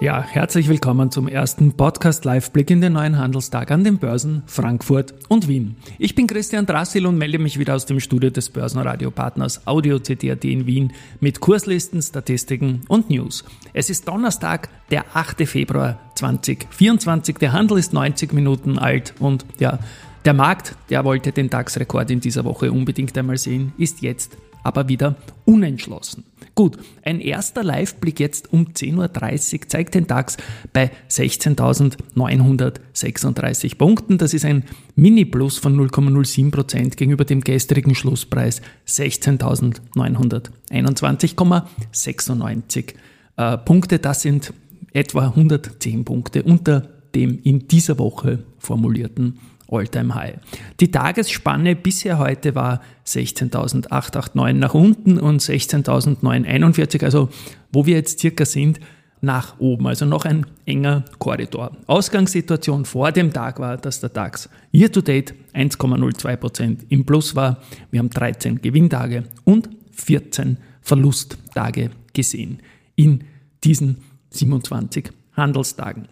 ja, herzlich willkommen zum ersten Podcast-Live-Blick in den neuen Handelstag an den Börsen Frankfurt und Wien. Ich bin Christian Drassil und melde mich wieder aus dem Studio des Börsenradiopartners Audio CD.at in Wien mit Kurslisten, Statistiken und News. Es ist Donnerstag, der 8. Februar 2024. Der Handel ist 90 Minuten alt und ja, der Markt, der wollte den DAX-Rekord in dieser Woche unbedingt einmal sehen, ist jetzt aber wieder unentschlossen. Gut, ein erster Live-Blick jetzt um 10.30 Uhr zeigt den DAX bei 16.936 Punkten. Das ist ein Mini-Plus von 0,07% gegenüber dem gestrigen Schlusspreis 16.921,96 äh, Punkte. Das sind etwa 110 Punkte unter dem in dieser Woche formulierten Alltime high Die Tagesspanne bisher heute war 16.889 nach unten und 16.941, also wo wir jetzt circa sind, nach oben, also noch ein enger Korridor. Ausgangssituation vor dem Tag war, dass der DAX year to date 1,02% im Plus war. Wir haben 13 Gewinntage und 14 Verlusttage gesehen in diesen 27 Handelstagen.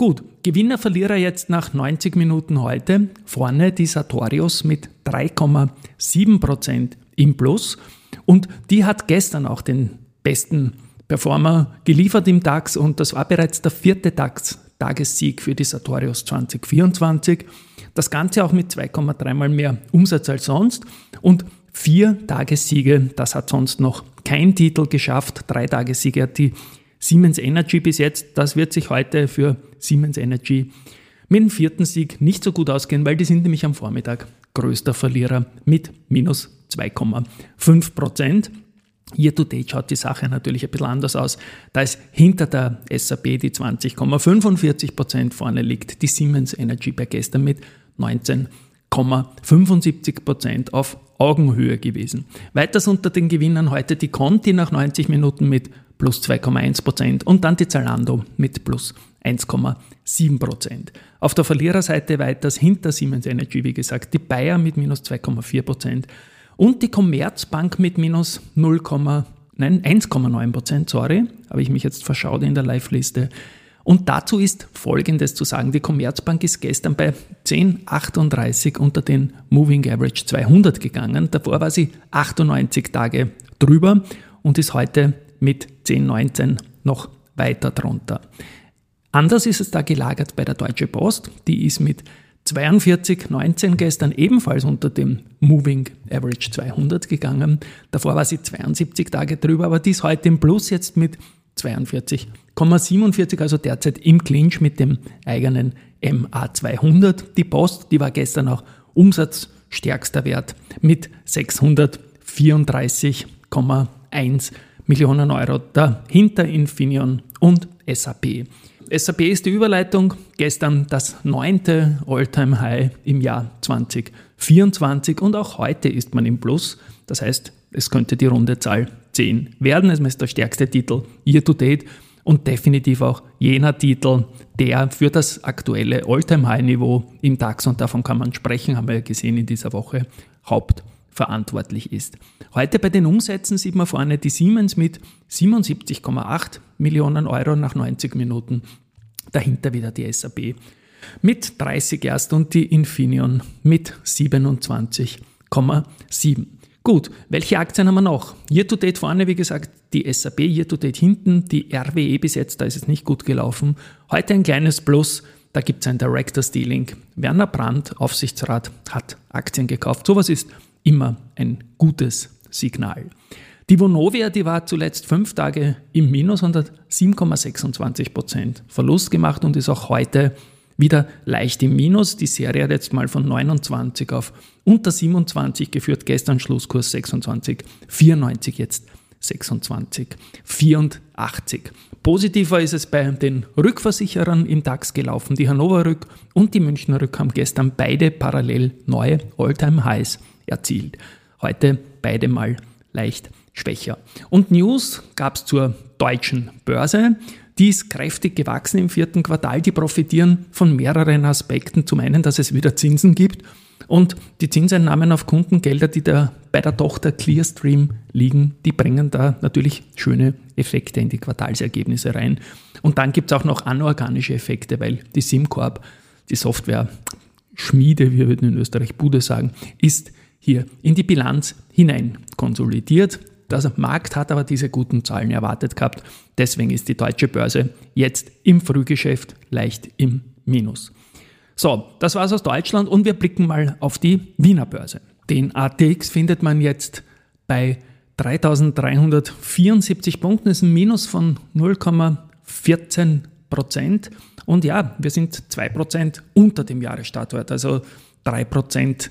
Gut, Gewinner, Verlierer jetzt nach 90 Minuten heute. Vorne die Sartorius mit 3,7% im Plus. Und die hat gestern auch den besten Performer geliefert im DAX und das war bereits der vierte DAX-Tagessieg für die Sartorius 2024. Das Ganze auch mit 2,3 mal mehr Umsatz als sonst und vier Tagessiege, das hat sonst noch kein Titel geschafft. Drei Tagessiege hat die Siemens Energy bis jetzt. Das wird sich heute für Siemens Energy mit dem vierten Sieg nicht so gut ausgehen, weil die sind nämlich am Vormittag größter Verlierer mit minus 2,5 Prozent. Year to date schaut die Sache natürlich ein bisschen anders aus. Da ist hinter der SAP die 20,45 Prozent vorne liegt, die Siemens Energy bei gestern mit 19,75 Prozent auf Augenhöhe gewesen. Weiters unter den Gewinnern heute die Conti nach 90 Minuten mit plus 2,1 Prozent und dann die Zalando mit plus 1,7 Prozent. Auf der Verliererseite weiters hinter Siemens Energy, wie gesagt, die Bayer mit minus 2,4 Prozent und die Commerzbank mit minus 0, nein, 1,9 Prozent, sorry, habe ich mich jetzt verschaut in der Live-Liste. Und dazu ist Folgendes zu sagen. Die Commerzbank ist gestern bei 10,38 unter den Moving Average 200 gegangen. Davor war sie 98 Tage drüber und ist heute mit 10,19 noch weiter drunter. Anders ist es da gelagert bei der Deutsche Post. Die ist mit 42,19 gestern ebenfalls unter dem Moving Average 200 gegangen. Davor war sie 72 Tage drüber, aber die ist heute im Plus jetzt mit 42,47, also derzeit im Clinch mit dem eigenen MA200. Die Post, die war gestern auch umsatzstärkster Wert mit 634,1 Millionen Euro. Dahinter Infineon und SAP. SAP ist die Überleitung. Gestern das neunte Alltime high im Jahr 2024 und auch heute ist man im Plus. Das heißt, es könnte die runde Zahl 10 werden. Es ist der stärkste Titel year to date und definitiv auch jener Titel, der für das aktuelle Alltime high niveau im DAX, und davon kann man sprechen, haben wir ja gesehen in dieser Woche, Haupt verantwortlich ist. Heute bei den Umsätzen sieht man vorne die Siemens mit 77,8 Millionen Euro nach 90 Minuten. Dahinter wieder die SAP mit 30 erst und die Infineon mit 27,7. Gut, welche Aktien haben wir noch? Year to date vorne, wie gesagt, die SAP, Year to date hinten, die RWE bis jetzt, da ist es nicht gut gelaufen. Heute ein kleines Plus, da gibt es ein Directors Dealing. Werner Brandt, Aufsichtsrat, hat Aktien gekauft. Sowas ist immer ein gutes Signal. Die Vonovia, die war zuletzt fünf Tage im Minus und hat 7,26 Prozent Verlust gemacht und ist auch heute wieder leicht im Minus. Die Serie hat jetzt mal von 29 auf unter 27 geführt. Gestern Schlusskurs 26,94, jetzt 26,84. Positiver ist es bei den Rückversicherern im DAX gelaufen. Die Hannover Rück und die Münchner Rück haben gestern beide parallel neue All-Time-Highs erzielt. Heute beide mal leicht schwächer. Und News gab es zur deutschen Börse. Die ist kräftig gewachsen im vierten Quartal. Die profitieren von mehreren Aspekten. Zum einen, dass es wieder Zinsen gibt und die Zinseinnahmen auf Kundengelder, die da bei der Tochter Clearstream liegen, die bringen da natürlich schöne Effekte in die Quartalsergebnisse rein. Und dann gibt es auch noch anorganische Effekte, weil die SimCorp, die Software Schmiede, wie wir würden in Österreich Bude sagen, ist hier in die Bilanz hinein konsolidiert. Der Markt hat aber diese guten Zahlen erwartet gehabt. Deswegen ist die deutsche Börse jetzt im Frühgeschäft leicht im Minus. So, das war's aus Deutschland und wir blicken mal auf die Wiener Börse. Den ATX findet man jetzt bei 3374 Punkten, das ist ein Minus von 0,14 Prozent. Und ja, wir sind 2 Prozent unter dem Jahresstartwert, also 3 Prozent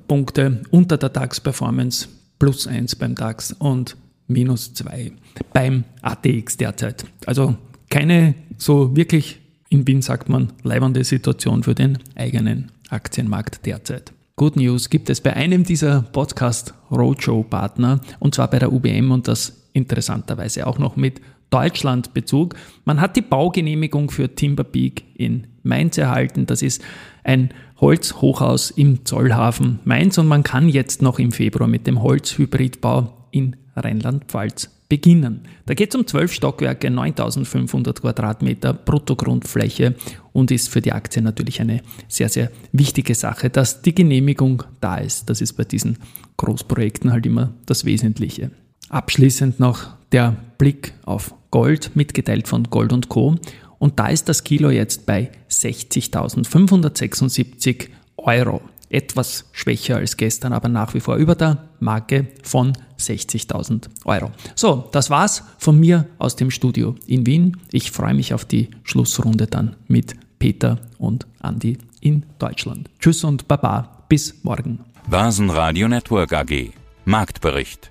Punkte unter der DAX-Performance, plus 1 beim DAX und minus 2 beim ATX derzeit. Also keine so wirklich in Wien sagt man, leibende Situation für den eigenen Aktienmarkt derzeit. Good News gibt es bei einem dieser Podcast Roadshow Partner und zwar bei der UBM und das interessanterweise auch noch mit Deutschlandbezug. Man hat die Baugenehmigung für Timber Peak in Mainz erhalten. Das ist ein Holzhochhaus im Zollhafen Mainz und man kann jetzt noch im Februar mit dem Holzhybridbau in Rheinland-Pfalz beginnen. Da geht es um zwölf Stockwerke, 9500 Quadratmeter Bruttogrundfläche und ist für die Aktie natürlich eine sehr, sehr wichtige Sache, dass die Genehmigung da ist. Das ist bei diesen Großprojekten halt immer das Wesentliche. Abschließend noch der Blick auf Gold, mitgeteilt von Gold Co. Und da ist das Kilo jetzt bei 60.576 Euro etwas schwächer als gestern, aber nach wie vor über der Marke von 60.000 Euro. So, das war's von mir aus dem Studio in Wien. Ich freue mich auf die Schlussrunde dann mit Peter und Andi in Deutschland. Tschüss und Baba, bis morgen. Basen Network AG Marktbericht